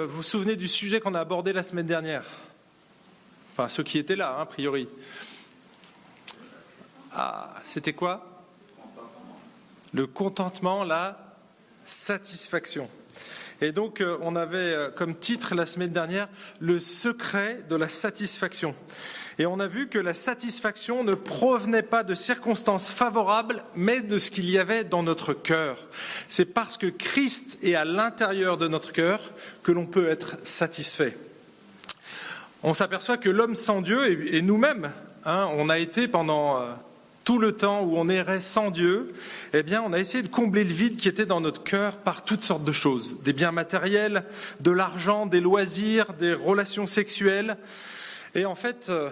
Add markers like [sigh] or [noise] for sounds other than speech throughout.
Vous vous souvenez du sujet qu'on a abordé la semaine dernière? Enfin, ceux qui étaient là, hein, a priori. Ah, c'était quoi? Le contentement, la satisfaction. Et donc, euh, on avait euh, comme titre la semaine dernière le secret de la satisfaction. Et on a vu que la satisfaction ne provenait pas de circonstances favorables, mais de ce qu'il y avait dans notre cœur. C'est parce que Christ est à l'intérieur de notre cœur que l'on peut être satisfait. On s'aperçoit que l'homme sans Dieu, et nous-mêmes, hein, on a été pendant euh, tout le temps où on errait sans Dieu, eh bien, on a essayé de combler le vide qui était dans notre cœur par toutes sortes de choses. Des biens matériels, de l'argent, des loisirs, des relations sexuelles. Et en fait, euh,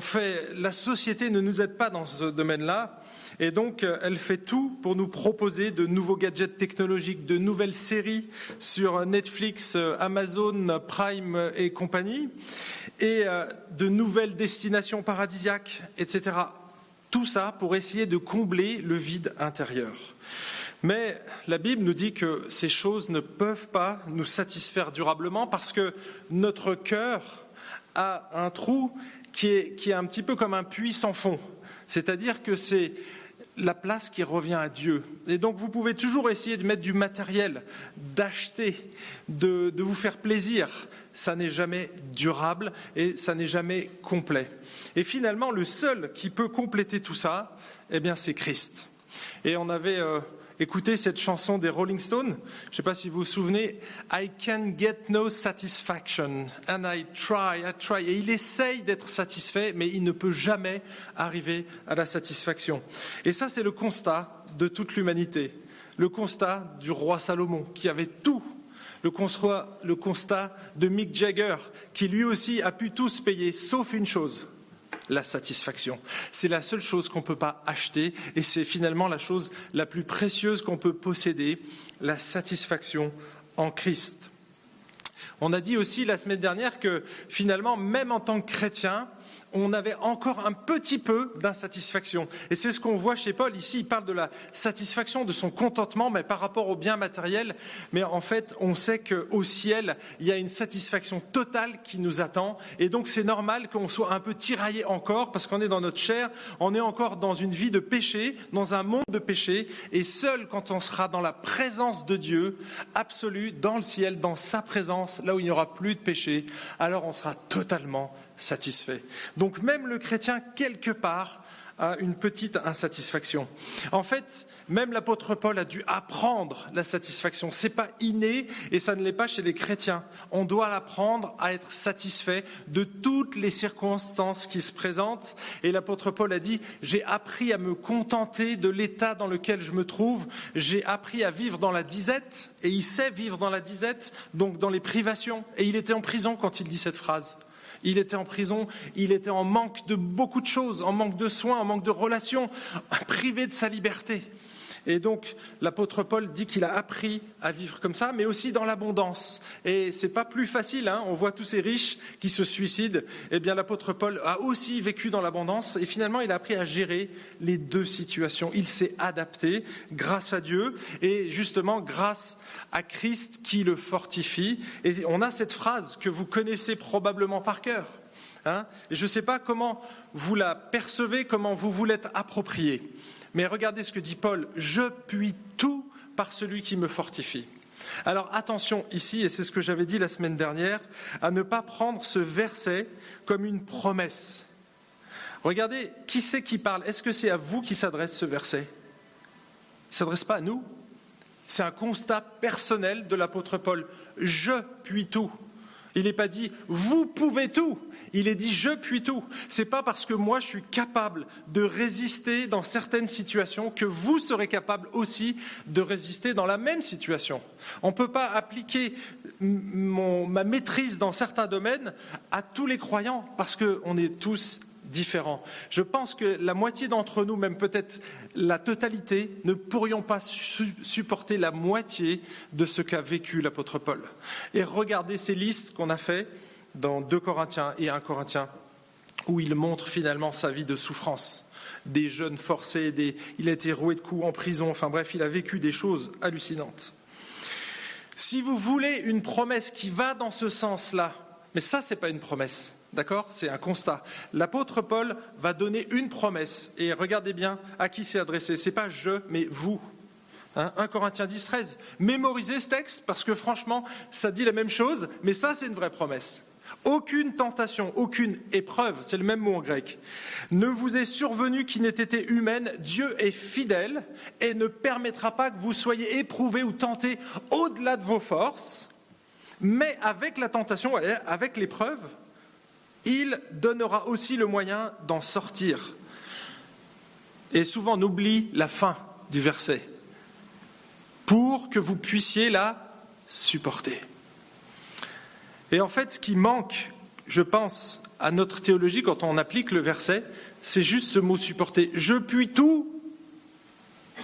fait, la société ne nous aide pas dans ce domaine-là. Et donc, euh, elle fait tout pour nous proposer de nouveaux gadgets technologiques, de nouvelles séries sur Netflix, euh, Amazon, Prime et compagnie, et de nouvelles destinations paradisiaques, etc. Tout ça pour essayer de combler le vide intérieur. Mais la Bible nous dit que ces choses ne peuvent pas nous satisfaire durablement parce que notre cœur un trou qui est, qui est un petit peu comme un puits sans fond. C'est-à-dire que c'est la place qui revient à Dieu. Et donc vous pouvez toujours essayer de mettre du matériel, d'acheter, de, de vous faire plaisir. Ça n'est jamais durable et ça n'est jamais complet. Et finalement, le seul qui peut compléter tout ça, eh bien, c'est Christ. Et on avait euh, écouté cette chanson des Rolling Stones. Je ne sais pas si vous vous souvenez. I can get no satisfaction and I try, I try. Et il essaye d'être satisfait, mais il ne peut jamais arriver à la satisfaction. Et ça, c'est le constat de toute l'humanité. Le constat du roi Salomon, qui avait tout le constat, le constat de Mick Jagger, qui lui aussi a pu tous payer, sauf une chose, la satisfaction. C'est la seule chose qu'on ne peut pas acheter et c'est finalement la chose la plus précieuse qu'on peut posséder, la satisfaction en Christ. On a dit aussi la semaine dernière que finalement, même en tant que chrétien, on avait encore un petit peu d'insatisfaction. Et c'est ce qu'on voit chez Paul. Ici, il parle de la satisfaction, de son contentement, mais par rapport au bien matériel. Mais en fait, on sait qu'au ciel, il y a une satisfaction totale qui nous attend. Et donc, c'est normal qu'on soit un peu tiraillé encore, parce qu'on est dans notre chair, on est encore dans une vie de péché, dans un monde de péché. Et seul quand on sera dans la présence de Dieu, absolue, dans le ciel, dans sa présence, là où il n'y aura plus de péché, alors on sera totalement satisfait. Donc même le chrétien, quelque part, a une petite insatisfaction. En fait, même l'apôtre Paul a dû apprendre la satisfaction. C'est pas inné et ça ne l'est pas chez les chrétiens. On doit apprendre à être satisfait de toutes les circonstances qui se présentent. Et l'apôtre Paul a dit, j'ai appris à me contenter de l'état dans lequel je me trouve. J'ai appris à vivre dans la disette et il sait vivre dans la disette, donc dans les privations. Et il était en prison quand il dit cette phrase. Il était en prison, il était en manque de beaucoup de choses, en manque de soins, en manque de relations, privé de sa liberté. Et donc, l'apôtre Paul dit qu'il a appris à vivre comme ça, mais aussi dans l'abondance. Et c'est pas plus facile, hein on voit tous ces riches qui se suicident. Eh bien, l'apôtre Paul a aussi vécu dans l'abondance, et finalement, il a appris à gérer les deux situations. Il s'est adapté grâce à Dieu, et justement grâce à Christ qui le fortifie. Et on a cette phrase que vous connaissez probablement par cœur. Hein je ne sais pas comment vous la percevez, comment vous vous l'êtes appropriée. Mais regardez ce que dit Paul, je puis tout par celui qui me fortifie. Alors attention ici, et c'est ce que j'avais dit la semaine dernière, à ne pas prendre ce verset comme une promesse. Regardez, qui c'est qui parle? Est-ce que c'est à vous qui s'adresse ce verset? Il ne s'adresse pas à nous. C'est un constat personnel de l'apôtre Paul. Je puis tout. Il n'est pas dit vous pouvez tout. Il est dit je puis tout. C'est pas parce que moi je suis capable de résister dans certaines situations que vous serez capable aussi de résister dans la même situation. On ne peut pas appliquer ma maîtrise dans certains domaines à tous les croyants parce qu'on est tous différents. Je pense que la moitié d'entre nous, même peut-être la totalité, ne pourrions pas supporter la moitié de ce qu'a vécu l'apôtre Paul. Et regardez ces listes qu'on a faites dans 2 Corinthiens et 1 Corinthiens, où il montre finalement sa vie de souffrance. Des jeunes forcés, des... il a été roué de coups en prison, enfin bref, il a vécu des choses hallucinantes. Si vous voulez une promesse qui va dans ce sens-là, mais ça, ce n'est pas une promesse, d'accord? C'est un constat. L'apôtre Paul va donner une promesse, et regardez bien à qui c'est adressé. Ce n'est pas je, mais vous. 1 hein, Corinthiens 10, 13. Mémorisez ce texte, parce que franchement, ça dit la même chose, mais ça, c'est une vraie promesse. Aucune tentation, aucune épreuve, c'est le même mot en grec, ne vous est survenue qui n'ait été humaine. Dieu est fidèle et ne permettra pas que vous soyez éprouvés ou tentés au-delà de vos forces, mais avec la tentation, avec l'épreuve, il donnera aussi le moyen d'en sortir. Et souvent on oublie la fin du verset pour que vous puissiez la supporter. Et en fait, ce qui manque, je pense, à notre théologie quand on applique le verset, c'est juste ce mot supporter. Je puis tout.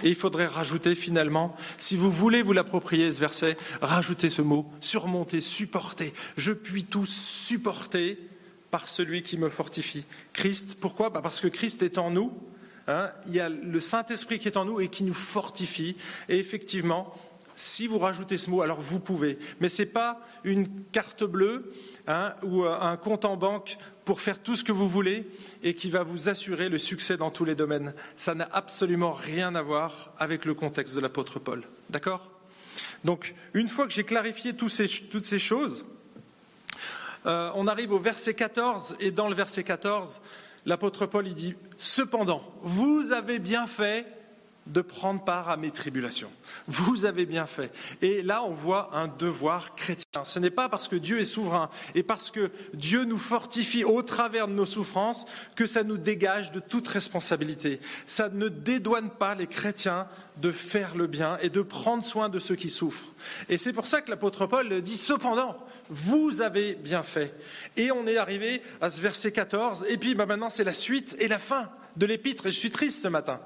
Et il faudrait rajouter finalement, si vous voulez vous l'approprier ce verset, rajoutez ce mot, surmonter, supporter. Je puis tout supporter par celui qui me fortifie. Christ, pourquoi? Bah, Parce que Christ est en nous. Hein. il y a le Saint-Esprit qui est en nous et qui nous fortifie. Et effectivement, si vous rajoutez ce mot, alors vous pouvez. Mais ce n'est pas une carte bleue hein, ou euh, un compte en banque pour faire tout ce que vous voulez et qui va vous assurer le succès dans tous les domaines. Ça n'a absolument rien à voir avec le contexte de l'apôtre Paul. D'accord? Donc, une fois que j'ai clarifié toutes ces choses, euh, on arrive au verset 14 et dans le verset 14, l'apôtre Paul il dit Cependant, vous avez bien fait de prendre part à mes tribulations. Vous avez bien fait. Et là, on voit un devoir chrétien. Ce n'est pas parce que Dieu est souverain et parce que Dieu nous fortifie au travers de nos souffrances que ça nous dégage de toute responsabilité. Ça ne dédouane pas les chrétiens de faire le bien et de prendre soin de ceux qui souffrent. Et c'est pour ça que l'apôtre Paul dit cependant, vous avez bien fait. Et on est arrivé à ce verset 14, et puis bah, maintenant c'est la suite et la fin de l'épître, et je suis triste ce matin.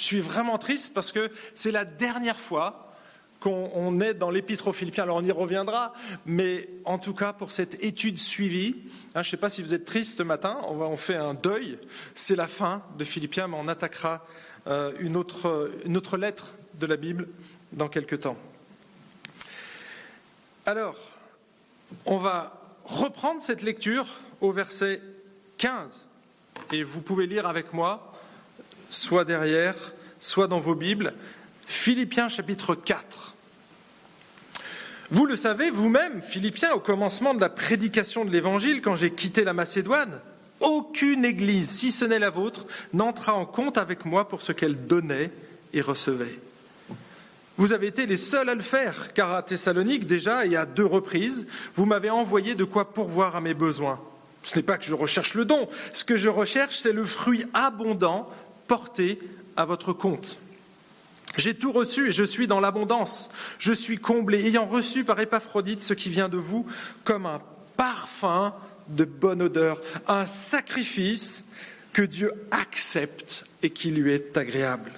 Je suis vraiment triste parce que c'est la dernière fois qu'on est dans l'épître aux Philippiens. Alors on y reviendra, mais en tout cas pour cette étude suivie, hein, je ne sais pas si vous êtes triste ce matin, on, va, fait un deuil, c'est la fin de Philippiens, mais on attaquera euh, une autre lettre de la Bible dans quelques temps. Alors, on va reprendre cette lecture au verset 15, et vous pouvez lire avec moi soit derrière, soit dans vos Bibles, Philippiens chapitre 4. Vous le savez vous-même, Philippiens, au commencement de la prédication de l'Évangile, quand j'ai quitté la Macédoine, aucune église, si ce n'est la vôtre, n'entra en compte avec moi pour ce qu'elle donnait et recevait. Vous avez été les seuls à le faire, car à Thessalonique, déjà, et à deux reprises, vous m'avez envoyé de quoi pourvoir à mes besoins. Ce n'est pas que je recherche le don, ce que je recherche, c'est le fruit abondant porté à votre compte. J'ai tout reçu et je suis dans l'abondance. Je suis comblé, ayant reçu par Épaphrodite ce qui vient de vous comme un parfum de bonne odeur, un sacrifice que Dieu accepte et qui lui est agréable.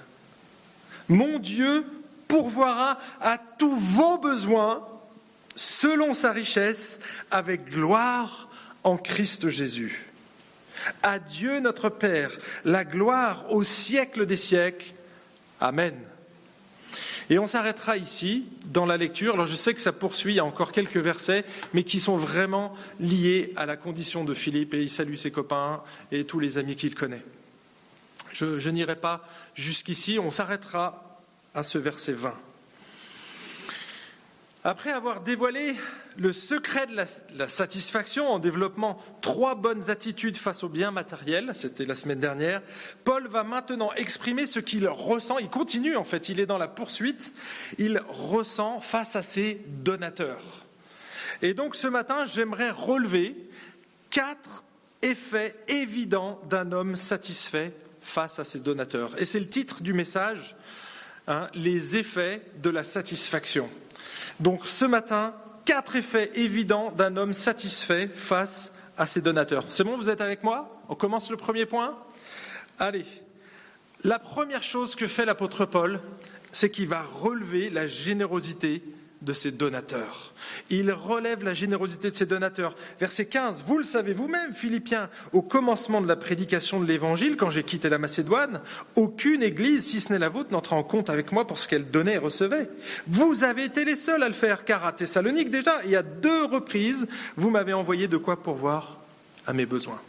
Mon Dieu pourvoira à tous vos besoins selon sa richesse avec gloire en Christ Jésus. À Dieu notre Père, la gloire au siècle des siècles. Amen. Et on s'arrêtera ici dans la lecture. Alors je sais que ça poursuit, il y a encore quelques versets, mais qui sont vraiment liés à la condition de Philippe, et il salue ses copains et tous les amis qu'il connaît. Je, je n'irai pas jusqu'ici, on s'arrêtera à ce verset 20. Après avoir dévoilé le secret de la, satisfaction en développant trois bonnes attitudes face au bien matériel, c'était la semaine dernière, Paul va maintenant exprimer ce qu'il ressent, il continue en fait, il est dans la poursuite, il ressent face à ses donateurs. Et donc ce matin, j'aimerais relever quatre effets évidents d'un homme satisfait face à ses donateurs. Et c'est le titre du message, hein, les effets de la satisfaction. Donc ce matin, quatre effets évidents d'un homme satisfait face à ses donateurs. C'est bon, vous êtes avec moi? On commence le premier point? Allez, la première chose que fait l'apôtre Paul, c'est qu'il va relever la générosité de ses donateurs. Il relève la générosité de ses donateurs. Verset 15, vous le savez vous-même, Philippiens, au commencement de la prédication de l'Évangile, quand j'ai quitté la Macédoine, aucune église, si ce n'est la vôtre, n'entra en compte avec moi pour ce qu'elle donnait et recevait. Vous avez été les seuls à le faire, car à Thessalonique déjà, il y a deux reprises, vous m'avez envoyé de quoi pourvoir à mes besoins.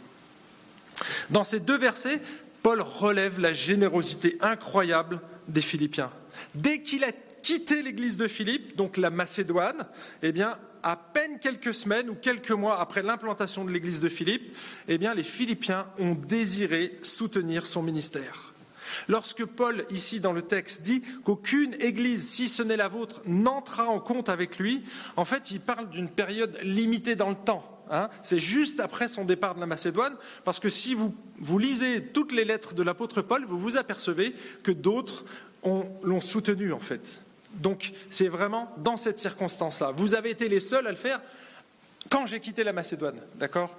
Dans ces deux versets, Paul relève la générosité incroyable des Philippiens. Dès qu'il a quitté l'église de Philippe, donc la Macédoine, eh bien, à peine quelques semaines ou quelques mois après l'implantation de l'église de Philippe, eh bien, les Philippiens ont désiré soutenir son ministère. Lorsque Paul, ici dans le texte, dit qu'aucune église, si ce n'est la vôtre, n'entrera en compte avec lui, en fait, il parle d'une période limitée dans le temps. Hein. c'est juste après son départ de la Macédoine, parce que si vous, vous lisez toutes les lettres de l'apôtre Paul, vous vous apercevez que d'autres l'ont soutenu en fait. Donc c'est vraiment dans cette circonstance-là. Vous avez été les seuls à le faire quand j'ai quitté la Macédoine, d'accord?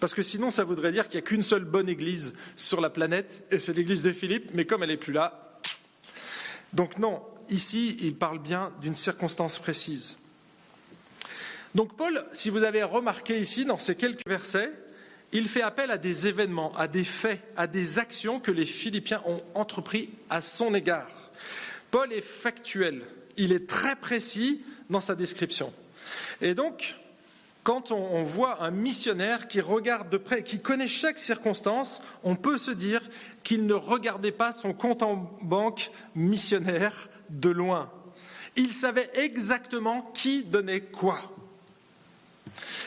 Parce que sinon, ça voudrait dire qu'il n'y a qu'une seule bonne église sur la planète, et c'est l'église de Philippe, mais comme elle n'est plus là. Donc non, ici, il parle bien d'une circonstance précise. Donc Paul, si vous avez remarqué ici, dans ces quelques versets, il fait appel à des événements, à des faits, à des actions que les Philippiens ont entrepris à son égard. Paul est factuel, il est très précis dans sa description. Et donc, quand on, voit un missionnaire qui regarde de près, qui connaît chaque circonstance, on peut se dire qu'il ne regardait pas son compte en banque missionnaire de loin. Il savait exactement qui donnait quoi.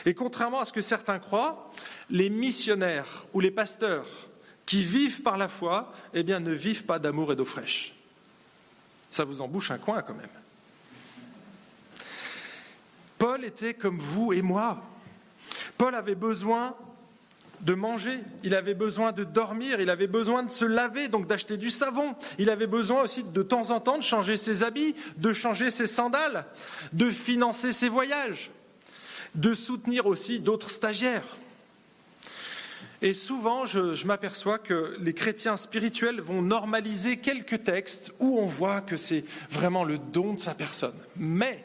Et contrairement à ce que certains croient, les missionnaires ou les pasteurs qui vivent par la foi, eh ne vivent pas d'amour et d'eau fraîche. Ça vous embouche un coin quand même. Paul était comme vous et moi. Paul avait besoin de manger, il avait besoin de dormir, il avait besoin de se laver, donc d'acheter du savon. Il avait besoin aussi de temps en temps de changer ses habits, de changer ses sandales, de financer ses voyages, de soutenir aussi d'autres stagiaires. Et souvent, je, m'aperçois que les chrétiens spirituels vont normaliser quelques textes où on voit que c'est vraiment le don de sa personne. Mais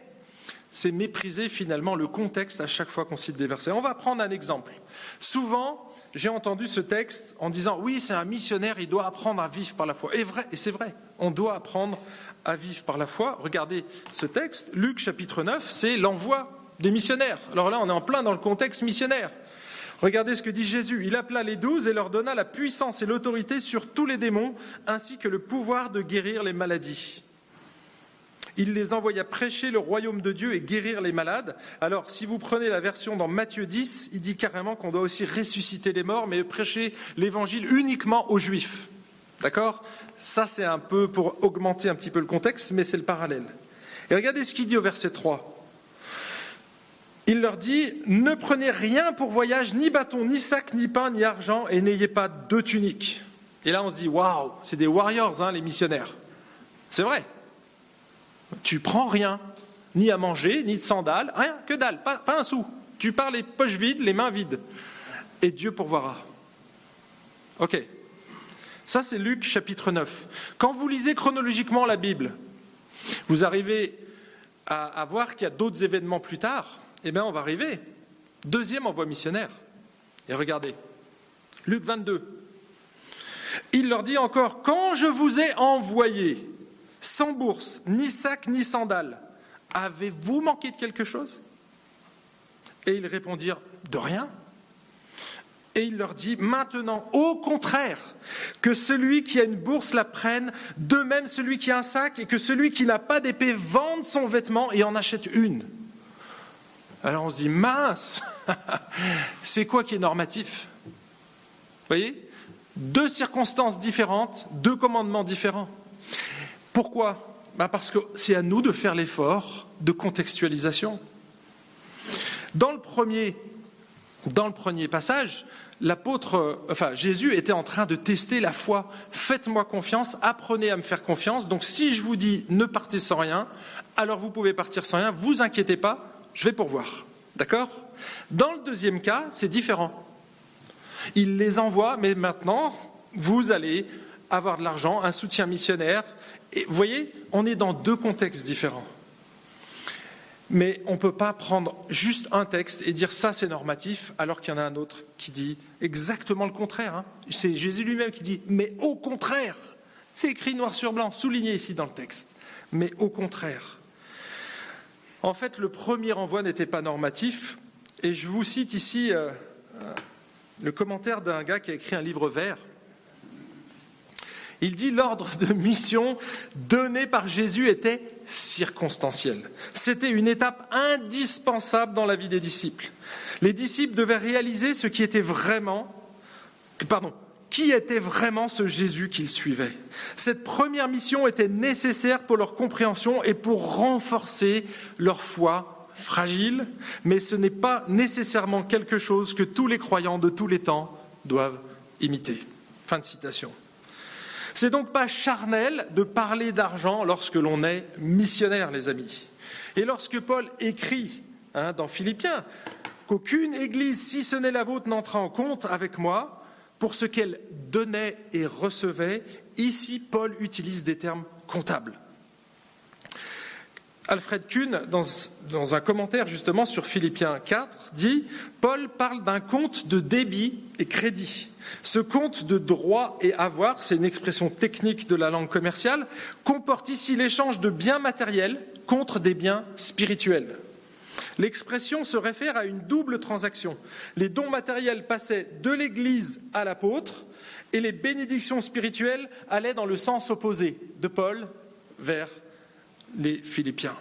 c'est mépriser finalement le contexte à chaque fois qu'on cite des versets. On va prendre un exemple. Souvent, j'ai entendu ce texte en disant oui, c'est un missionnaire, il doit apprendre à vivre par la foi. Et, et c'est vrai, on doit apprendre à vivre par la foi. Regardez ce texte, Luc chapitre 9, c'est l'envoi des missionnaires. Alors là, on est en plein dans le contexte missionnaire. Regardez ce que dit Jésus. Il appela les douze et leur donna la puissance et l'autorité sur tous les démons, ainsi que le pouvoir de guérir les maladies. Il les envoya prêcher le royaume de Dieu et guérir les malades. Alors, si vous prenez la version dans Matthieu 10, il dit carrément qu'on doit aussi ressusciter les morts, mais prêcher l'évangile uniquement aux juifs. D'accord? Ça, c'est un peu pour augmenter un petit peu le contexte, mais c'est le parallèle. Et regardez ce qu'il dit au verset 3 il leur dit Ne prenez rien pour voyage, ni bâton, ni sac, ni pain, ni argent, et n'ayez pas deux tuniques. Et là, on se dit Waouh, c'est des warriors, hein, les missionnaires. C'est vrai. Tu prends rien, ni à manger, ni de sandales, rien, que dalle, pas, pas un sou. Tu pars les poches vides, les mains vides. Et Dieu pourvoira. Ok. Ça, c'est Luc chapitre 9. Quand vous lisez chronologiquement la Bible, vous arrivez à voir qu'il y a d'autres événements plus tard eh bien, on va arriver. Deuxième envoi missionnaire. Et regardez, Luc 22. Il leur dit encore, quand je vous ai envoyé sans bourse, ni sac, ni sandales, avez-vous manqué de quelque chose? Et ils répondirent, de rien. Et il leur dit, maintenant, au contraire, que celui qui a une bourse la prenne, de même celui qui a un sac, et que celui qui n'a pas d'épée vende son vêtement et en achète une. Alors on se dit, mince, [laughs] c'est quoi qui est normatif Vous voyez Deux circonstances différentes, deux commandements différents. Pourquoi ben Parce que c'est à nous de faire l'effort de contextualisation. Dans le premier, passage, l'apôtre, enfin Jésus était en train de tester la foi. Faites-moi confiance, apprenez à me faire confiance. Donc si je vous dis ne partez sans rien, alors vous pouvez partir sans rien. Vous inquiétez pas, je vais pourvoir. D'accord? Dans le deuxième cas, c'est différent. Il les envoie, mais maintenant, vous allez avoir de l'argent, un soutien missionnaire. Et vous voyez, on est dans deux contextes différents. Mais on ne peut pas prendre juste un texte et dire ça c'est normatif, alors qu'il y en a un autre qui dit exactement le contraire. Hein. C'est Jésus lui-même qui dit mais au contraire. C'est écrit noir sur blanc, souligné ici dans le texte. Mais au contraire. En fait, le premier envoi n'était pas normatif, et je vous cite ici euh, euh, le commentaire d'un gars qui a écrit un livre vert. Il dit l'ordre de mission donné par Jésus était circonstanciel. C'était une étape indispensable dans la vie des disciples. Les disciples devaient réaliser ce qui était vraiment, pardon, qui était vraiment ce Jésus qu'ils suivaient? Cette première mission était nécessaire pour leur compréhension et pour renforcer leur foi fragile, mais ce n'est pas nécessairement quelque chose que tous les croyants de tous les temps doivent imiter. Fin de citation. C'est donc pas charnel de parler d'argent lorsque l'on est missionnaire, les amis. Et lorsque Paul écrit hein, dans Philippiens qu'aucune église, si ce n'est la vôtre, n'entra en compte avec moi, pour ce qu'elle donnait et recevait, ici Paul utilise des termes comptables. Alfred Kuhn, dans, un commentaire justement sur Philippiens 4, dit Paul parle d'un compte de débit et crédit. Ce compte de droit et avoir, c'est une expression technique de la langue commerciale, comporte ici l'échange de biens matériels contre des biens spirituels. L'expression se réfère à une double transaction. Les dons matériels passaient de l'Église à l'apôtre et les bénédictions spirituelles allaient dans le sens opposé de Paul vers les Philippiens.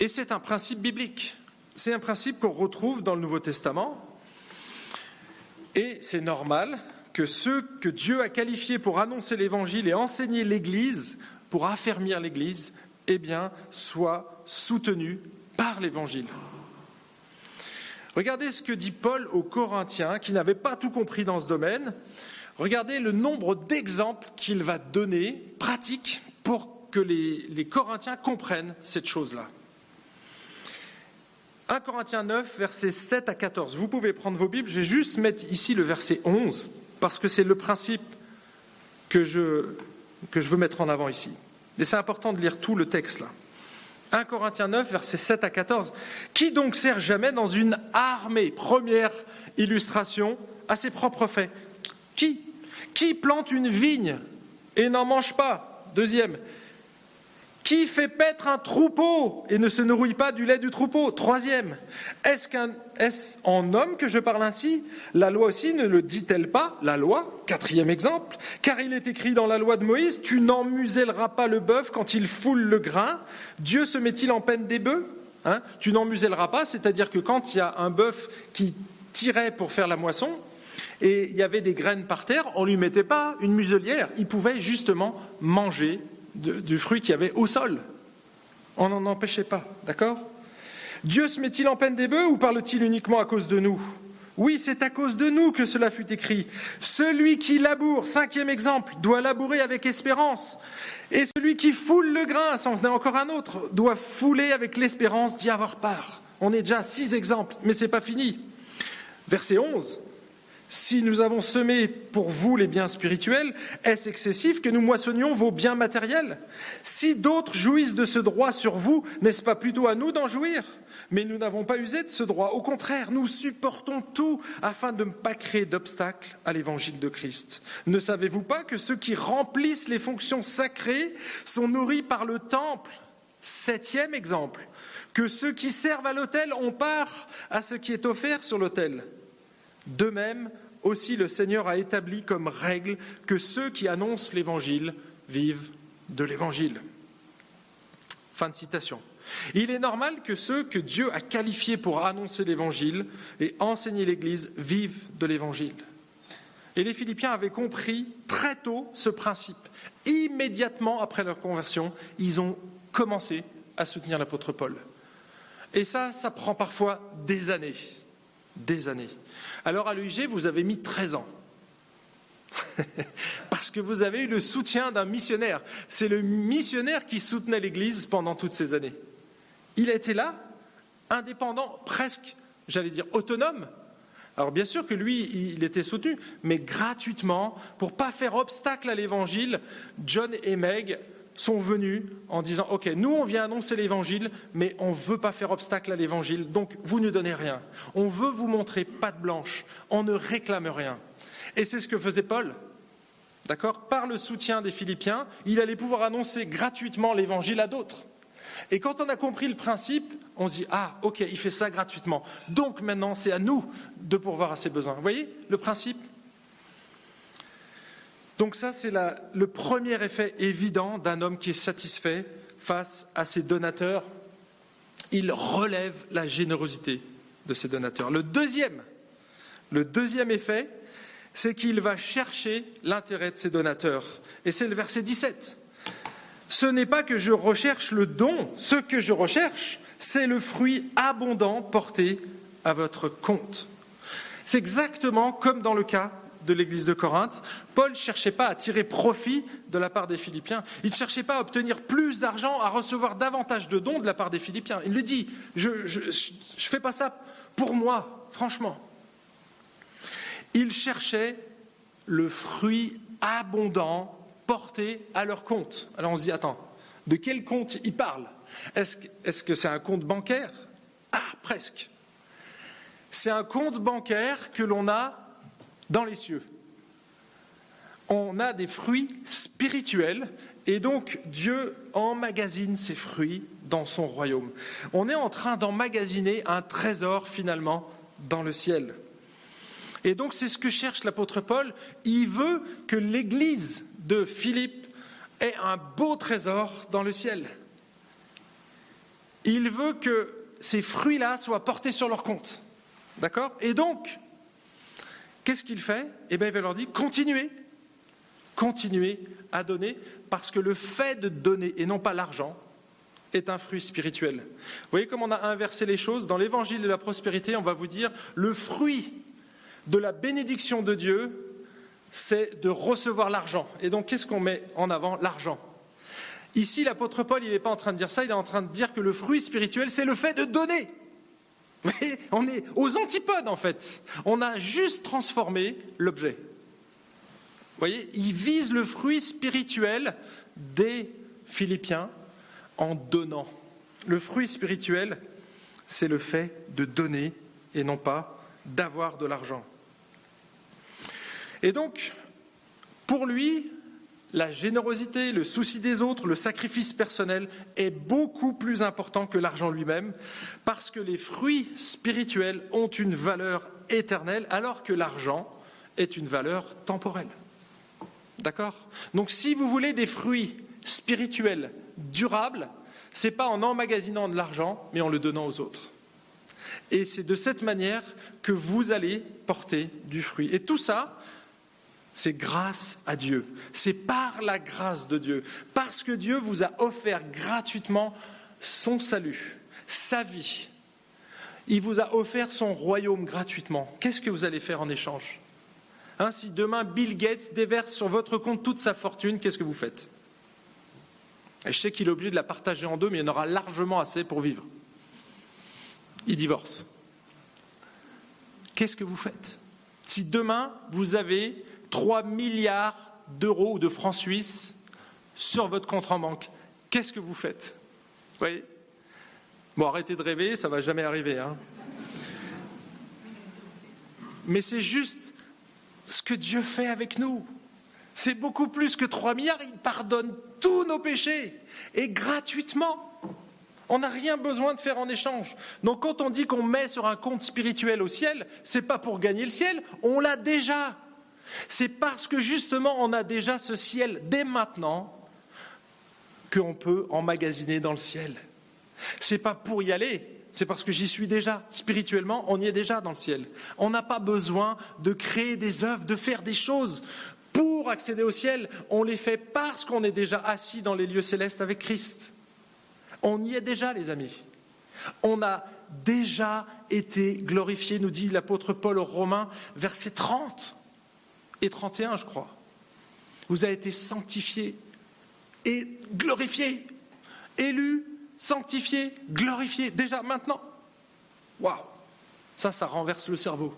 Et c'est un principe biblique. C'est un principe qu'on retrouve dans le Nouveau Testament. Et c'est normal que ceux que Dieu a qualifiés pour annoncer l'Évangile et enseigner l'Église, pour affermir l'Église, eh bien, soient soutenus par l'Évangile. Regardez ce que dit Paul aux Corinthiens qui n'avaient pas tout compris dans ce domaine. Regardez le nombre d'exemples qu'il va donner, pratiques, pour que les, Corinthiens comprennent cette chose-là. 1 Corinthiens 9, versets 7 à 14. Vous pouvez prendre vos Bibles, je vais juste mettre ici le verset 11, parce que c'est le principe que je, que je veux mettre en avant ici. Mais c'est important de lire tout le texte là. 1 Corinthiens 9, versets 7 à 14. Qui donc sert jamais dans une armée? Première illustration à ses propres faits. Qui? Qui plante une vigne et n'en mange pas? Deuxième. Qui fait paître un troupeau et ne se nourrit pas du lait du troupeau? Troisième. Est-ce est-ce en homme que je parle ainsi? La loi aussi ne le dit-elle pas La loi? Quatrième exemple. Car il est écrit dans la loi de Moïse Tu n'en muselleras pas le bœuf quand il foule le grain. Dieu se met-il en peine des bœufs? Hein? Tu n'en muselleras pas, c'est-à-dire que quand il y a un bœuf qui tirait pour faire la moisson, et il y avait des graines par terre, on ne lui mettait pas une muselière. Il pouvait justement manger du fruit qu'il y avait au sol. On n'en empêchait pas, d'accord? Dieu se met-il en peine des bœufs ou parle-t-il uniquement à cause de nous? Oui, c'est à cause de nous que cela fut écrit. Celui qui laboure, cinquième exemple, doit labourer avec espérance. Et celui qui foule le grain, c'en venait encore un autre, doit fouler avec l'espérance d'y avoir part. On est déjà à six exemples, mais ce n'est pas fini. Verset 11. Si nous avons semé pour vous les biens spirituels, est-ce excessif que nous moissonnions vos biens matériels? Si d'autres jouissent de ce droit sur vous, n'est-ce pas plutôt à nous d'en jouir? Mais nous n'avons pas usé de ce droit. Au contraire, nous supportons tout afin de ne pas créer d'obstacles à l'évangile de Christ. Ne savez-vous pas que ceux qui remplissent les fonctions sacrées sont nourris par le temple? Septième exemple, que ceux qui servent à l'autel ont part à ce qui est offert sur l'autel. De même, aussi le Seigneur a établi comme règle que ceux qui annoncent l'Évangile vivent de l'Évangile. Fin de citation. Il est normal que ceux que Dieu a qualifiés pour annoncer l'Évangile et enseigner l'Église vivent de l'Évangile. Et les Philippiens avaient compris très tôt ce principe. Immédiatement après leur conversion, ils ont commencé à soutenir l'apôtre Paul. Et ça, ça prend parfois des années. Des années. Alors à l'UIG, vous avez mis 13 ans. [laughs] Parce que vous avez eu le soutien d'un missionnaire. C'est le missionnaire qui soutenait l'Église pendant toutes ces années. Il a été là, indépendant, presque, j'allais dire, autonome. Alors bien sûr que lui, il était soutenu, mais gratuitement, pour pas faire obstacle à l'Évangile, John et Meg sont venus en disant, OK, nous on vient annoncer l'évangile, mais on ne veut pas faire obstacle à l'évangile, donc vous ne donnez rien. On veut vous montrer patte blanche, on ne réclame rien. Et c'est ce que faisait Paul. D'accord? Par le soutien des Philippiens, il allait pouvoir annoncer gratuitement l'évangile à d'autres. Et quand on a compris le principe, on se dit Ah, ok, il fait ça gratuitement. Donc maintenant, c'est à nous de pourvoir à ses besoins. Vous voyez? Le principe Donc, ça, c'est le premier effet évident d'un homme qui est satisfait face à ses donateurs. Il relève la générosité de ses donateurs. Le deuxième, le deuxième effet, c'est qu'il va chercher l'intérêt de ses donateurs. Et c'est le verset 17. Ce n'est pas que je recherche le don, ce que je recherche, c'est le fruit abondant porté à votre compte. C'est exactement comme dans le cas de l'église de Corinthe. Paul ne cherchait pas à tirer profit de la part des Philippiens. Il ne cherchait pas à obtenir plus d'argent, à recevoir davantage de dons de la part des Philippiens. Il le dit, je ne fais pas ça pour moi, franchement. Ils cherchaient le fruit abondant porté à leur compte. Alors on se dit, attends, de quel compte ils parlent Est-ce que c'est un compte bancaire? Ah, presque. C'est un compte bancaire que l'on a dans les cieux. On a des fruits spirituels et donc Dieu emmagasine ses fruits dans son royaume. On est en train d'emmagasiner un trésor finalement dans le ciel. Et donc c'est ce que cherche l'apôtre Paul. Il veut que l'Église de Philippe ait un beau trésor dans le ciel. Il veut que ces fruits-là soient portés sur leur compte. D'accord? Et donc, qu'est-ce qu'il fait? Eh bien, il va leur dire continuez, continuez à donner, parce que le fait de donner, et non pas l'argent, est un fruit spirituel. Vous voyez comment on a inversé les choses Dans l'évangile de la prospérité, on va vous dire le fruit de la bénédiction de Dieu, c'est de recevoir l'argent. Et donc, qu'est-ce qu'on met en avant? L'argent. Ici, l'apôtre Paul, il n'est pas en train de dire ça, il est en train de dire que le fruit spirituel, c'est le fait de donner. [laughs] on est aux antipodes, en fait. On a juste transformé l'objet. Vous voyez, il vise le fruit spirituel des Philippiens en donnant. Le fruit spirituel, c'est le fait de donner et non pas d'avoir de l'argent. Et donc, pour lui, la générosité, le souci des autres, le sacrifice personnel est beaucoup plus important que l'argent lui-même, parce que les fruits spirituels ont une valeur éternelle, alors que l'argent est une valeur temporelle. D'accord? Donc si vous voulez des fruits spirituels durables, ce n'est pas en emmagasinant de l'argent, mais en le donnant aux autres. Et c'est de cette manière que vous allez porter du fruit. Et tout ça, c'est grâce à Dieu. C'est par la grâce de Dieu. Parce que Dieu vous a offert gratuitement son salut, sa vie. Il vous a offert son royaume gratuitement. Qu'est-ce que vous allez faire en échange? Hein, Si demain Bill Gates déverse sur votre compte toute sa fortune, qu'est-ce que vous faites? Je sais qu'il est obligé de la partager en deux, mais il y en aura largement assez pour vivre. Il divorce. Qu'est-ce que vous faites? Si demain vous avez 3 milliards d'euros ou de francs suisses sur votre compte en banque. Qu'est-ce que vous faites? Vous voyez? Bon, arrêtez de rêver, ça ne va jamais arriver. Hein. Mais c'est juste ce que Dieu fait avec nous. C'est beaucoup plus que 3 milliards. Il pardonne tous nos péchés et gratuitement. On n'a rien besoin de faire en échange. Donc quand on dit qu'on met sur un compte spirituel au ciel, c'est pas pour gagner le ciel, on l'a déjà. C'est parce que justement on a déjà ce ciel dès maintenant qu'on peut emmagasiner dans le ciel. C'est pas pour y aller, c'est parce que j'y suis déjà. Spirituellement, on y est déjà dans le ciel. On n'a pas besoin de créer des œuvres, de faire des choses pour accéder au ciel. On les fait parce qu'on est déjà assis dans les lieux célestes avec Christ. On y est déjà, les amis. On a déjà été glorifié, nous dit l'apôtre Paul aux Romains, verset 30 et 31, je crois. Vous avez été sanctifié et glorifié, élu, sanctifié, glorifié, déjà maintenant. Waouh Ça, ça renverse le cerveau.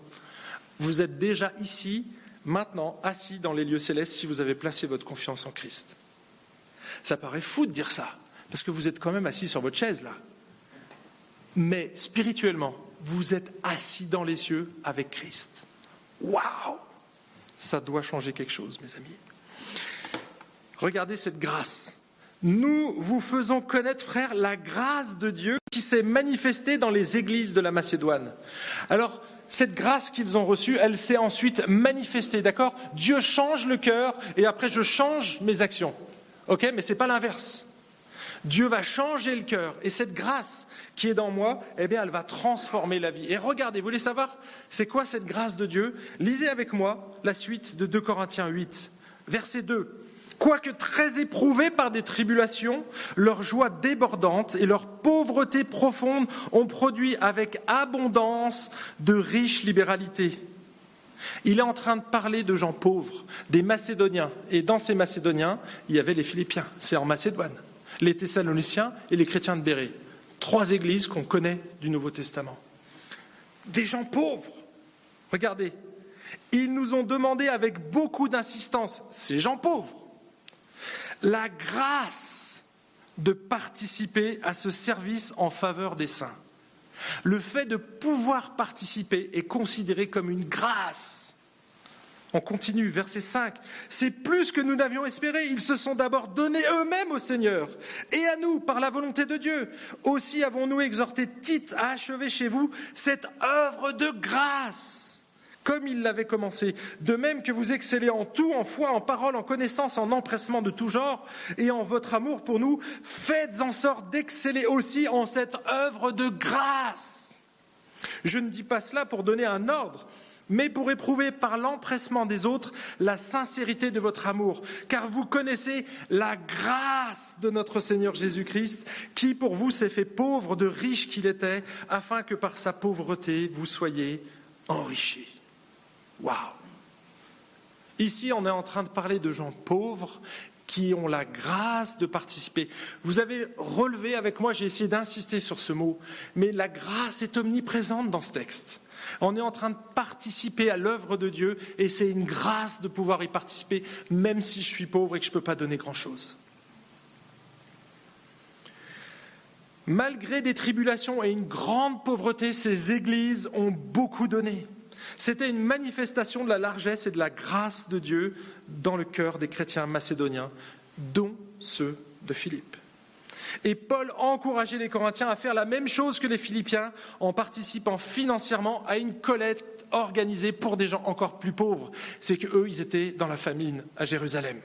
Vous êtes déjà ici, maintenant, assis dans les lieux célestes si vous avez placé votre confiance en Christ. Ça paraît fou de dire ça, parce que vous êtes quand même assis sur votre chaise là. Mais spirituellement, vous êtes assis dans les cieux avec Christ. Waouh Ça doit changer quelque chose, mes amis. Regardez cette grâce. Nous vous faisons connaître, frères, la grâce de Dieu qui s'est manifestée dans les églises de la Macédoine. Alors, cette grâce qu'ils ont reçue, elle s'est ensuite manifestée, d'accord? Dieu change le cœur et après je change mes actions. Ok? Mais ce n'est pas l'inverse. Dieu va changer le cœur et cette grâce qui est dans moi, eh bien, elle va transformer la vie. Et regardez, vous voulez savoir, c'est quoi cette grâce de Dieu? Lisez avec moi la suite de 2 Corinthiens 8, verset 2. Quoique très éprouvés par des tribulations, leur joie débordante et leur pauvreté profonde ont produit avec abondance de riches libéralités. Il est en train de parler de gens pauvres, des Macédoniens. Et dans ces Macédoniens, il y avait les Philippiens, c'est en Macédoine, les Thessaloniciens et les chrétiens de Bérée. Trois églises qu'on connaît du Nouveau Testament. Des gens pauvres. Regardez, ils nous ont demandé avec beaucoup d'insistance, ces gens pauvres, la grâce de participer à ce service en faveur des saints. Le fait de pouvoir participer est considéré comme une grâce. On continue, verset 5. C'est plus que nous n'avions espéré. Ils se sont d'abord donnés eux-mêmes au Seigneur et à nous par la volonté de Dieu. Aussi avons-nous exhorté Tite à achever chez vous cette œuvre de grâce comme il l'avait commencé. De même que vous excellez en tout, en foi, en parole, en connaissance, en empressement de tout genre, et en votre amour pour nous, faites en sorte d'exceller aussi en cette œuvre de grâce. Je ne dis pas cela pour donner un ordre, mais pour éprouver par l'empressement des autres la sincérité de votre amour, car vous connaissez la grâce de notre Seigneur Jésus-Christ, qui pour vous s'est fait pauvre de riche qu'il était, afin que par sa pauvreté vous soyez enrichis. Waouh Ici, on est en train de parler de gens pauvres qui ont la grâce de participer. Vous avez relevé avec moi, j'ai essayé d'insister sur ce mot, mais la grâce est omniprésente dans ce texte. On est en train de participer à l'œuvre de Dieu et c'est une grâce de pouvoir y participer, même si je suis pauvre et que je ne peux pas donner grand-chose. Malgré des tribulations et une grande pauvreté, ces églises ont beaucoup donné. C'était une manifestation de la largesse et de la grâce de Dieu dans le cœur des chrétiens macédoniens, dont ceux de Philippe. Et Paul encourageait les Corinthiens à faire la même chose que les Philippiens en participant financièrement à une collecte organisée pour des gens encore plus pauvres. C'est qu'eux, ils étaient dans la famine à Jérusalem.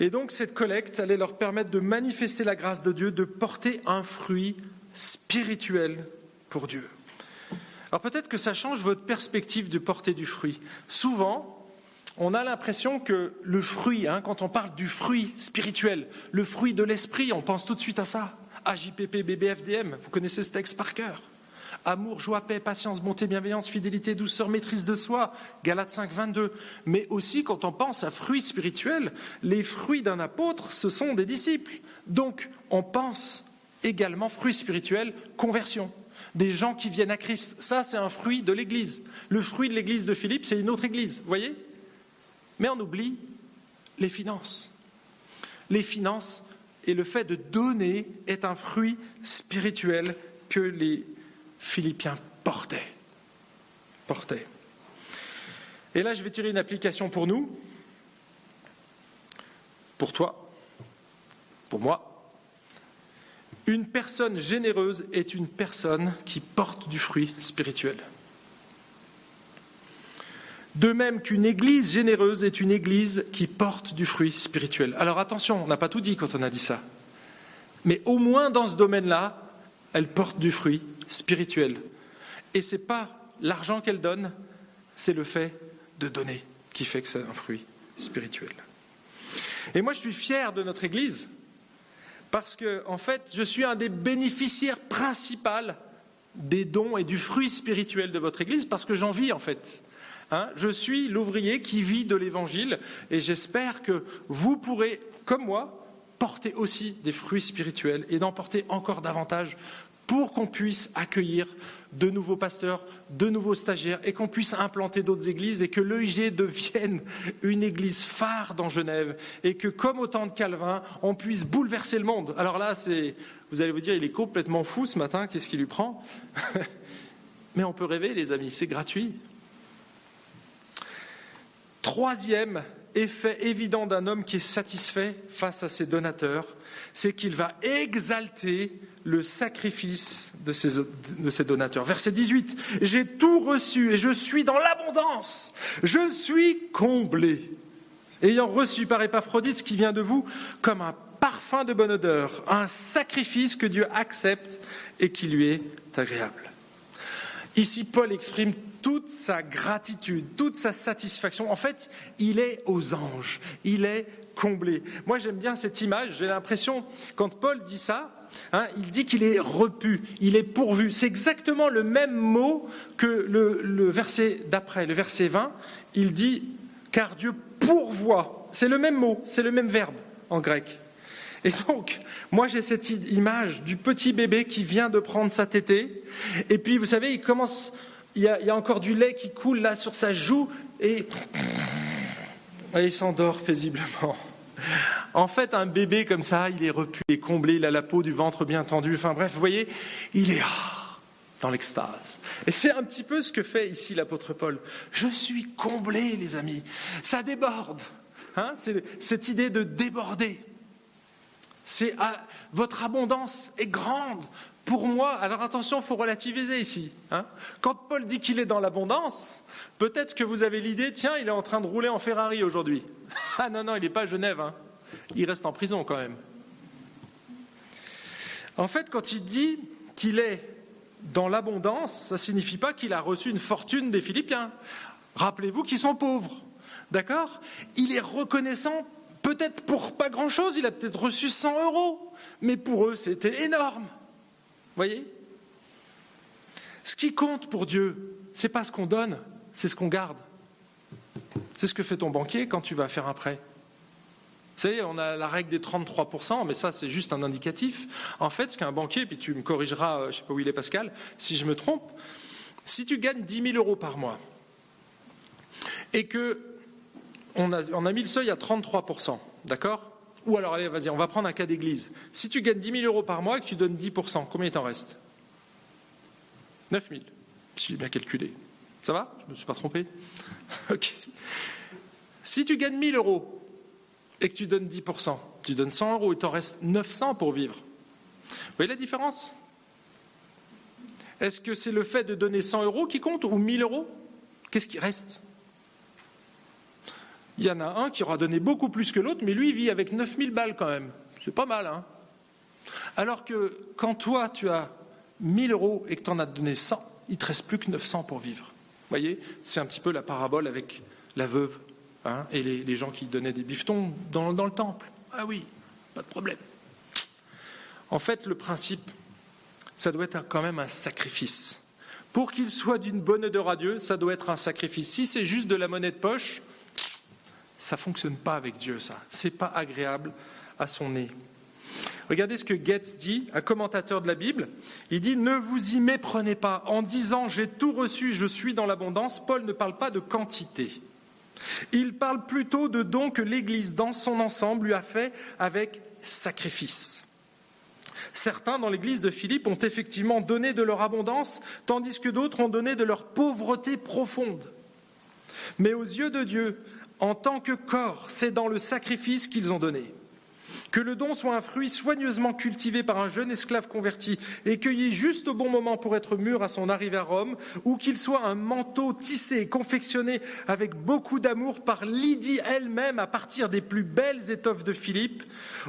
Et donc cette collecte allait leur permettre de manifester la grâce de Dieu, de porter un fruit spirituel pour Dieu. Alors peut-être que ça change votre perspective de porter du fruit. Souvent, on a l'impression que le fruit, hein, quand on parle du fruit spirituel, le fruit de l'esprit, on pense tout de suite à ça. AJPP, BBFDM, vous connaissez ce texte par cœur. Amour, joie, paix, patience, bonté, bienveillance, fidélité, douceur, maîtrise de soi, Galates 5, 22. Mais aussi, quand on pense à fruits spirituels, les fruits d'un apôtre, ce sont des disciples. Donc, on pense également fruits spirituels, conversion des gens qui viennent à Christ. Ça, c'est un fruit de l'Église. Le fruit de l'Église de Philippe, c'est une autre Église, vous voyez? Mais on oublie les finances. Les finances et le fait de donner est un fruit spirituel que les Philippiens portaient. Et là, je vais tirer une application pour nous, pour toi, pour moi, une personne généreuse est une personne qui porte du fruit spirituel. De même qu'une église généreuse est une église qui porte du fruit spirituel. Alors attention, on n'a pas tout dit quand on a dit ça. Mais au moins dans ce domaine-là, elle porte du fruit spirituel. Et ce n'est pas l'argent qu'elle donne, c'est le fait de donner qui fait que c'est un fruit spirituel. Et moi, je suis fier de notre Église parce que, en fait, je suis un des bénéficiaires principaux des dons et du fruit spirituel de votre Église, parce que j'en vis, en fait. Hein, je suis l'ouvrier qui vit de l'Évangile, et j'espère que vous pourrez, comme moi, porter aussi des fruits spirituels et d'en porter encore davantage pour qu'on puisse accueillir de nouveaux pasteurs, de nouveaux stagiaires, et qu'on puisse implanter d'autres églises, et que l'EIG devienne [laughs] une église phare dans Genève, et que, comme au temps de Calvin, on puisse bouleverser le monde. Alors là, c'est, vous allez vous dire, il est complètement fou ce matin, qu'est-ce qui lui prend? [laughs] Mais on peut rêver, les amis, c'est gratuit. Troisième effet évident d'un homme qui est satisfait face à ses donateurs, c'est qu'il va exalter le sacrifice de ses, donateurs. Verset 18, j'ai tout reçu et je suis dans l'abondance, je suis comblé, ayant reçu par Épaphrodite ce qui vient de vous comme un parfum de bonne odeur, un sacrifice que Dieu accepte et qui lui est agréable. Ici, Paul exprime toute sa gratitude, toute sa satisfaction. En fait, il est aux anges, il est comblé. Moi, j'aime bien cette image. J'ai l'impression, quand Paul dit ça, hein, il dit qu'il est repu, il est pourvu. C'est exactement le même mot que le, le verset d'après, le verset 20. Il dit car Dieu pourvoit. C'est le même mot, c'est le même verbe en grec. Et donc, moi j'ai cette image du petit bébé qui vient de prendre sa tétée, et puis vous savez, il commence, il y a, encore du lait qui coule là sur sa joue, et, il s'endort paisiblement. En fait, un bébé comme ça, il est repu, il est comblé, il a la peau du ventre bien tendue, enfin bref, vous voyez, il est ah, dans l'extase. Et c'est un petit peu ce que fait ici l'apôtre Paul. Je suis comblé, les amis. Ça déborde. Hein c'est cette idée de déborder. C'est ah, votre abondance est grande pour moi. Alors attention, il faut relativiser ici. Hein. Quand Paul dit qu'il est dans l'abondance, peut-être que vous avez l'idée, tiens, il est en train de rouler en Ferrari aujourd'hui. [laughs] Ah non, non, il n'est pas à Genève. Hein. Il reste en prison quand même. En fait, quand il dit qu'il est dans l'abondance, ça ne signifie pas qu'il a reçu une fortune des Philippiens. Rappelez-vous qu'ils sont pauvres. D'accord? Il est reconnaissant Peut-être pour pas grand-chose, il a peut-être reçu 100 euros, mais pour eux, c'était énorme. Voyez? Ce qui compte pour Dieu, c'est pas ce qu'on donne, c'est ce qu'on garde. C'est ce que fait ton banquier quand tu vas faire un prêt. Vous savez, on a la règle des 33%, mais ça, c'est juste un indicatif. En fait, ce qu'un banquier, puis tu me corrigeras, euh, je ne sais pas où il est Pascal, si je me trompe, si tu gagnes 10 000 euros par mois et que on a, mis le seuil à 33%, d'accord? Ou alors, allez, vas-y, on va prendre un cas d'église. Si tu gagnes 10 000 euros par mois et que tu donnes 10%, combien il t'en reste? 9 000, si j'ai bien calculé. Ça va? Je ne me suis pas trompé? [laughs] Ok. Si tu gagnes 1000 euros et que tu donnes 10%, tu donnes 100 euros, il t'en reste 900 pour vivre. Vous voyez la différence? Est-ce que c'est le fait de donner 100 euros qui compte ou 1000 euros? Qu'est-ce qui reste? Il y en a un qui aura donné beaucoup plus que l'autre, mais lui, il vit avec 9000 balles quand même. C'est pas mal, hein Alors que quand toi, tu as 1000 euros et que tu en as donné 100, il te reste plus que 900 pour vivre. Vous voyez, c'est un petit peu la parabole avec la veuve hein, et les, gens qui donnaient des bifetons dans, dans le temple. Ah oui, pas de problème. En fait, le principe, ça doit être quand même un sacrifice. Pour qu'il soit d'une bonne odeur à Dieu, ça doit être un sacrifice. Si c'est juste de la monnaie de poche, ça ne fonctionne pas avec Dieu, ça. C'est pas agréable à son nez. Regardez ce que Goetz dit, un commentateur de la Bible. Il dit Ne vous y méprenez pas. En disant J'ai tout reçu, je suis dans l'abondance, Paul ne parle pas de quantité. Il parle plutôt de dons que l'Église dans son ensemble lui a fait avec sacrifice. Certains dans l'Église de Philippe ont effectivement donné de leur abondance, tandis que d'autres ont donné de leur pauvreté profonde. Mais aux yeux de Dieu, en tant que corps, c'est dans le sacrifice qu'ils ont donné. Que le don soit un fruit soigneusement cultivé par un jeune esclave converti et cueilli juste au bon moment pour être mûr à son arrivée à Rome, ou qu'il soit un manteau tissé et confectionné avec beaucoup d'amour par Lydie elle-même à partir des plus belles étoffes de Philippe,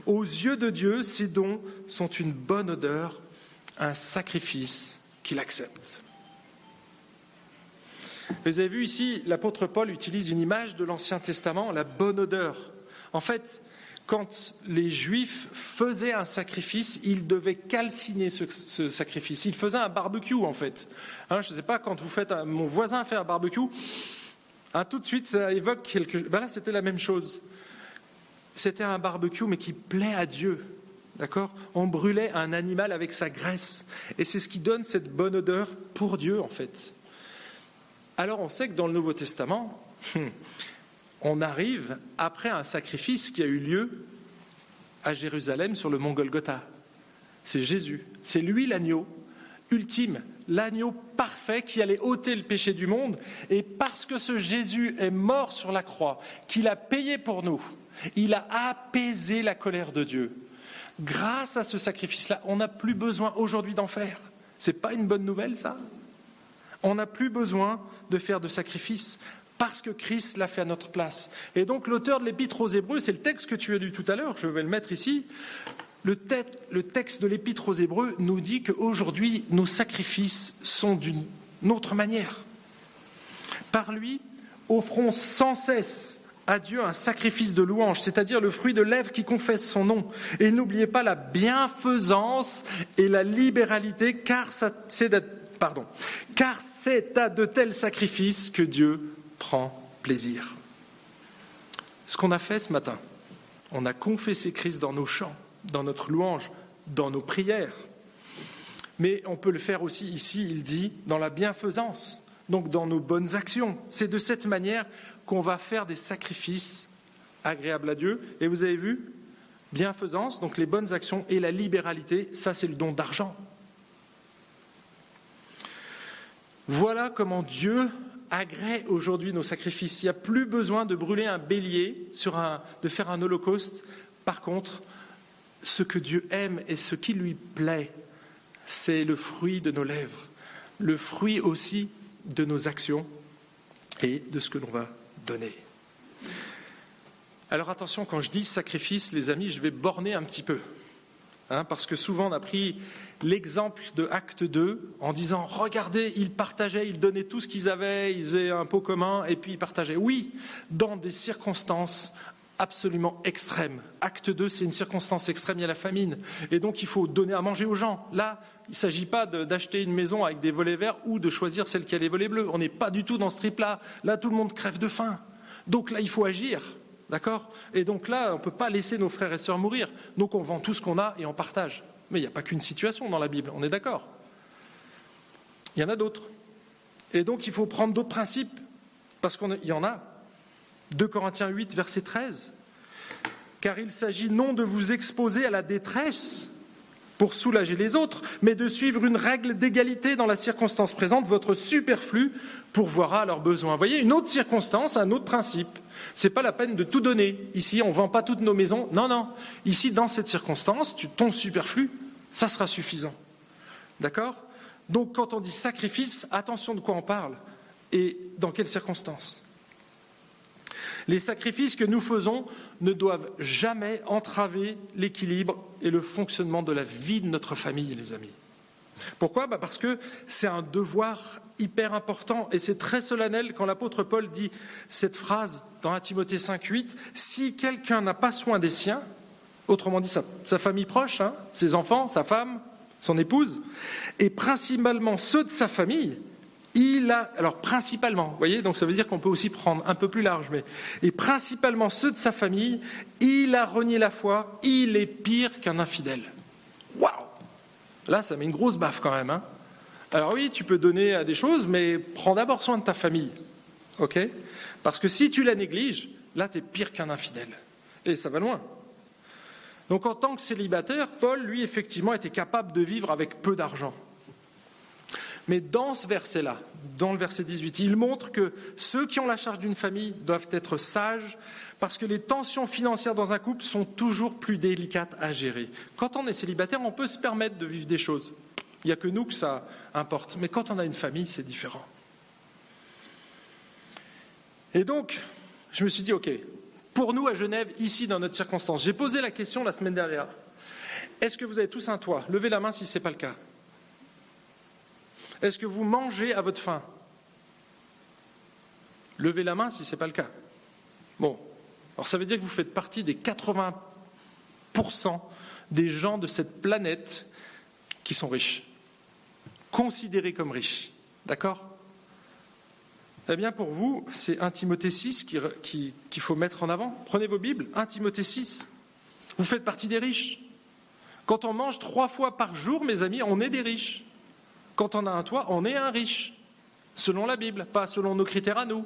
aux yeux de Dieu, ces dons sont une bonne odeur, un sacrifice qu'il accepte. Vous avez vu ici, l'apôtre Paul utilise une image de l'Ancien Testament, la bonne odeur. En fait, quand les Juifs faisaient un sacrifice, ils devaient calciner ce, sacrifice. Ils faisaient un barbecue, en fait. Hein, je ne sais pas, quand vous faites mon voisin fait un barbecue, hein, tout de suite, ça évoque quelque chose. Ben là, c'était la même chose. C'était un barbecue, mais qui plaît à Dieu. D'accord? On brûlait un animal avec sa graisse. Et c'est ce qui donne cette bonne odeur pour Dieu, en fait. Alors on sait que dans le Nouveau Testament, on arrive après un sacrifice qui a eu lieu à Jérusalem sur le mont Golgotha. C'est Jésus. C'est lui l'agneau ultime, l'agneau parfait qui allait ôter le péché du monde. Et parce que ce Jésus est mort sur la croix, qu'il a payé pour nous, il a apaisé la colère de Dieu. Grâce à ce sacrifice-là, on n'a plus besoin aujourd'hui d'en faire. Ce n'est pas une bonne nouvelle, ça? On n'a plus besoin de faire de sacrifice parce que Christ l'a fait à notre place. Et donc l'auteur de l'Épître aux Hébreux, c'est le texte que tu as lu tout à l'heure, je vais le mettre ici. Le, texte de l'Épître aux Hébreux nous dit qu'aujourd'hui, nos sacrifices sont d'une autre manière. Par lui, offrons sans cesse à Dieu un sacrifice de louange, c'est-à-dire le fruit de lèvres qui confesse son nom. Et n'oubliez pas la bienfaisance et la libéralité, car c'est pardon, car c'est à de tels sacrifices que Dieu prend plaisir. Ce qu'on a fait ce matin, on a confessé Christ dans nos chants, dans notre louange, dans nos prières. Mais on peut le faire aussi ici, il dit, dans la bienfaisance, donc dans nos bonnes actions. C'est de cette manière qu'on va faire des sacrifices agréables à Dieu. Et vous avez vu, bienfaisance, donc les bonnes actions et la libéralité, ça c'est le don d'argent. Voilà comment Dieu agrée aujourd'hui nos sacrifices. Il n'y a plus besoin de brûler un bélier, de faire un holocauste. Par contre, ce que Dieu aime et ce qui lui plaît, c'est le fruit de nos lèvres, le fruit aussi de nos actions et de ce que l'on va donner. Alors attention, quand je dis sacrifice, les amis, je vais borner un petit peu. Hein, parce que souvent on a pris l'exemple de Acte 2 en disant Regardez, ils partageaient, ils donnaient tout ce qu'ils avaient, ils avaient un pot commun et puis ils partageaient. Oui, dans des circonstances absolument extrêmes. Acte 2, c'est une circonstance extrême, il y a la famine. Et donc il faut donner à manger aux gens. Là, il ne s'agit pas d'acheter une maison avec des volets verts ou de choisir celle qui a les volets bleus. On n'est pas du tout dans ce trip-là. Là, tout le monde crève de faim. Donc là, il faut agir. D'accord? Et donc là, on ne peut pas laisser nos frères et sœurs mourir. Donc on vend tout ce qu'on a et on partage. Mais il n'y a pas qu'une situation dans la Bible, on est d'accord? Il y en a d'autres. Et donc il faut prendre d'autres principes, parce qu'il y en a. 2 Corinthiens 8, verset 13. Car il s'agit non de vous exposer à la détresse pour soulager les autres, mais de suivre une règle d'égalité dans la circonstance présente, votre superflu pourvoira à leurs besoins. Vous voyez, une autre circonstance, un autre principe. Ce n'est pas la peine de tout donner. Ici, on ne vend pas toutes nos maisons. Non, non. Ici, dans cette circonstance, ton superflu, ça sera suffisant. D'accord? Donc, quand on dit sacrifice, attention de quoi on parle et dans quelles circonstances. Les sacrifices que nous faisons ne doivent jamais entraver l'équilibre et le fonctionnement de la vie de notre famille, les amis. Pourquoi? Bah, Parce que c'est un devoir hyper important et c'est très solennel quand l'apôtre Paul dit cette phrase dans 1 Timothée 5.8 Si quelqu'un n'a pas soin des siens, autrement dit sa, famille proche, hein, ses enfants, sa femme, son épouse, et principalement ceux de sa famille, il a, alors principalement, vous voyez, donc ça veut dire qu'on peut aussi prendre un peu plus large, mais, et principalement ceux de sa famille, il a renié la foi, il est pire qu'un infidèle. Waouh Là, ça met une grosse baffe quand même. Hein alors oui, tu peux donner à des choses, mais prends d'abord soin de ta famille. OK? Parce que si tu la négliges, là, tu es pire qu'un infidèle. Et ça va loin. Donc en tant que célibataire, Paul, lui, effectivement, était capable de vivre avec peu d'argent. Mais dans ce verset-là, dans le verset 18, il montre que ceux qui ont la charge d'une famille doivent être sages parce que les tensions financières dans un couple sont toujours plus délicates à gérer. Quand on est célibataire, on peut se permettre de vivre des choses. Il n'y a que nous que ça importe. Mais quand on a une famille, c'est différent. Et donc, je me suis dit, OK, pour nous à Genève, ici, dans notre circonstance, j'ai posé la question la semaine dernière. Est-ce que vous avez tous un toit? Levez la main si ce n'est pas le cas. Est-ce que vous mangez à votre faim? Levez la main si ce n'est pas le cas. Bon, alors ça veut dire que vous faites partie des 80% des gens de cette planète qui sont riches, considérés comme riches. D'accord? Eh bien, pour vous, c'est 1 Timothée 6 qu'il faut mettre en avant. Prenez vos Bibles, 1 Timothée 6. Vous faites partie des riches. Quand on mange trois fois par jour, mes amis, on est des riches. Quand on a un toit, on est un riche, selon la Bible, pas selon nos critères à nous.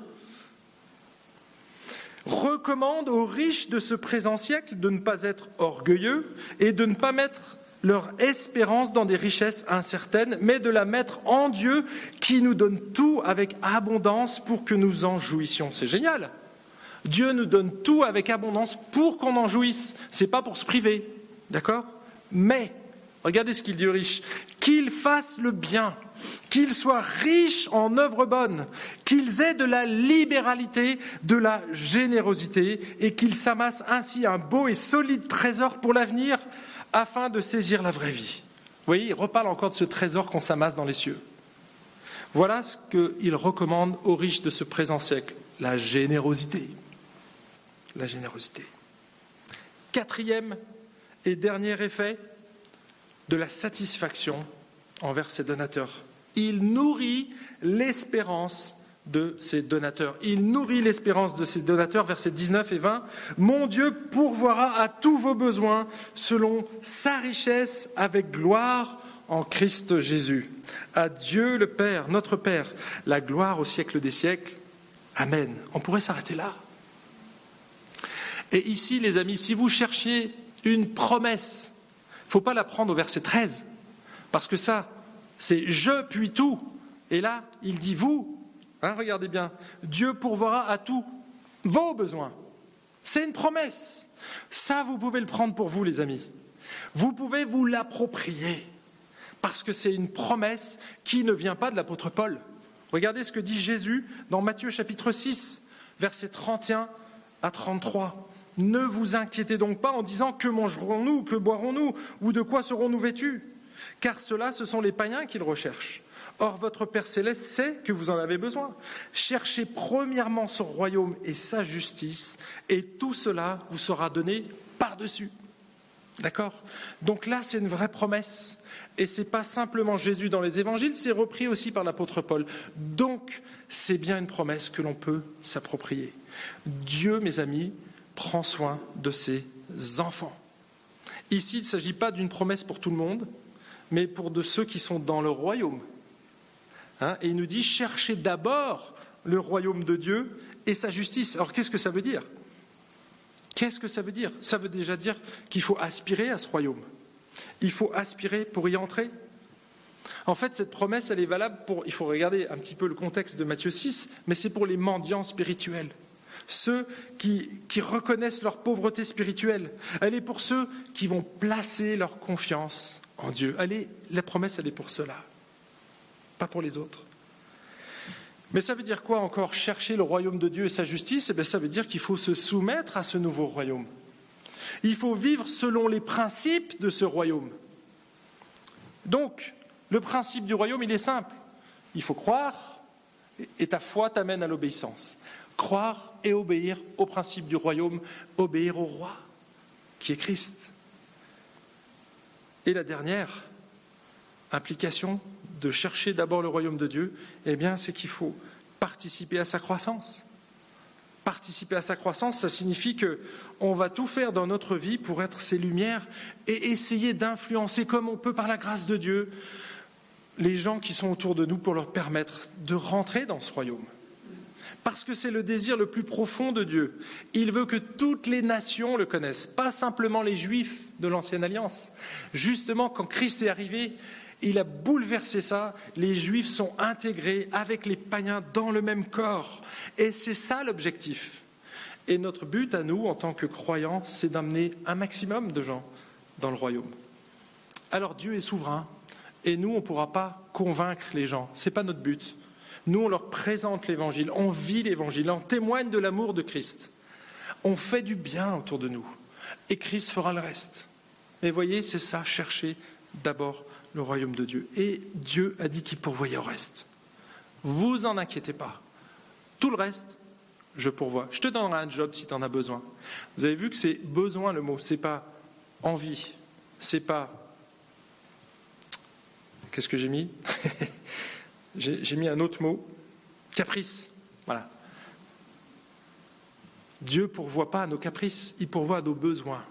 Recommande aux riches de ce présent siècle de ne pas être orgueilleux et de ne pas mettre leur espérance dans des richesses incertaines, mais de la mettre en Dieu qui nous donne tout avec abondance pour que nous en jouissions. C'est génial. Dieu nous donne tout avec abondance pour qu'on en jouisse. C'est pas pour se priver. D'accord? Mais, regardez ce qu'il dit aux riches. Qu'ils fassent le bien, qu'ils soient riches en œuvres bonnes, qu'ils aient de la libéralité, de la générosité, et qu'ils s'amassent ainsi un beau et solide trésor pour l'avenir, afin de saisir la vraie vie. Vous voyez, il reparle encore de ce trésor qu'on s'amasse dans les cieux. Voilà ce qu'il recommande aux riches de ce présent siècle, la générosité. La générosité. Quatrième et dernier effet de la satisfaction envers ses donateurs. Il nourrit l'espérance de ses donateurs. Il nourrit l'espérance de ses donateurs, versets 19 et 20. Mon Dieu pourvoira à tous vos besoins selon sa richesse avec gloire en Christ Jésus. À Dieu le Père, notre Père, la gloire au siècle des siècles. Amen. On pourrait s'arrêter là. Et ici, les amis, si vous cherchiez une promesse, faut pas la prendre au verset 13, parce que ça, c'est je puis tout. Et là, il dit vous, Hein, regardez bien, Dieu pourvoira à tous vos besoins. C'est une promesse. Ça, vous pouvez le prendre pour vous, les amis. Vous pouvez vous l'approprier, parce que c'est une promesse qui ne vient pas de l'apôtre Paul. Regardez ce que dit Jésus dans Matthieu chapitre 6, versets 31 à 33. Ne vous inquiétez donc pas en disant que mangerons-nous, que boirons-nous, ou de quoi serons-nous vêtus Car cela, ce sont les païens qui le recherchent. Or, votre Père céleste sait que vous en avez besoin. Cherchez premièrement son royaume et sa justice, et tout cela vous sera donné par-dessus. D'accord? Donc là, c'est une vraie promesse. Et ce n'est pas simplement Jésus dans les évangiles, c'est repris aussi par l'apôtre Paul. Donc, c'est bien une promesse que l'on peut s'approprier. Dieu, mes amis, prend soin de ses enfants. Ici, il ne s'agit pas d'une promesse pour tout le monde, mais pour de ceux qui sont dans le royaume. Hein, et il nous dit cherchez d'abord le royaume de Dieu et sa justice. Alors qu'est-ce que ça veut dire? Qu'est-ce que ça veut dire? Ça veut déjà dire qu'il faut aspirer à ce royaume. Il faut aspirer pour y entrer. En fait, cette promesse, elle est valable pour, il faut regarder un petit peu le contexte de Matthieu 6, mais c'est pour les mendiants spirituels, ceux qui, reconnaissent leur pauvreté spirituelle. Elle est pour ceux qui vont placer leur confiance en Dieu. La promesse, elle est pour cela pas pour les autres. Mais ça veut dire quoi encore Chercher le royaume de Dieu et sa justice? Eh Ça veut dire qu'il faut se soumettre à ce nouveau royaume. Il faut vivre selon les principes de ce royaume. Donc, le principe du royaume, il est simple. Il faut croire et ta foi t'amène à l'obéissance. Croire et obéir au principe du royaume, obéir au roi, qui est Christ. Et la dernière implication, de chercher d'abord le royaume de Dieu, eh bien, c'est qu'il faut participer à sa croissance. Participer à sa croissance, ça signifie que on va tout faire dans notre vie pour être ses lumières et essayer d'influencer comme on peut par la grâce de Dieu les gens qui sont autour de nous pour leur permettre de rentrer dans ce royaume. Parce que c'est le désir le plus profond de Dieu. Il veut que toutes les nations le connaissent, pas simplement les juifs de l'ancienne alliance. Justement, quand Christ est arrivé, il a bouleversé ça. Les juifs sont intégrés avec les païens dans le même corps. Et c'est ça l'objectif. Et notre but à nous, en tant que croyants, c'est d'amener un maximum de gens dans le royaume. Alors Dieu est souverain. Et nous, on ne pourra pas convaincre les gens. Ce n'est pas notre but. Nous, on leur présente l'évangile, on vit l'évangile, on témoigne de l'amour de Christ. On fait du bien autour de nous. Et Christ fera le reste. Mais voyez, c'est ça, chercher d'abord le royaume de Dieu. Et Dieu a dit qu'il pourvoyait au reste. Vous en inquiétez pas. Tout le reste, je pourvois. Je te donnerai un job si tu en as besoin. Vous avez vu que c'est besoin le mot, c'est pas envie, c'est pas. Qu'est-ce que j'ai mis? [laughs] J'ai mis un autre mot, caprice. Voilà. Dieu pourvoit pas à nos caprices, il pourvoit à nos besoins.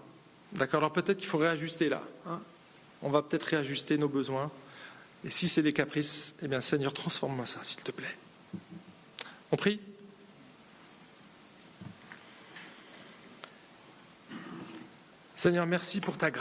D'accord Alors peut-être qu'il faut réajuster là. Hein On va peut-être réajuster nos besoins. Et si c'est des caprices, eh bien Seigneur, transforme-moi ça, s'il te plaît. On prie? Seigneur, merci pour ta grâce.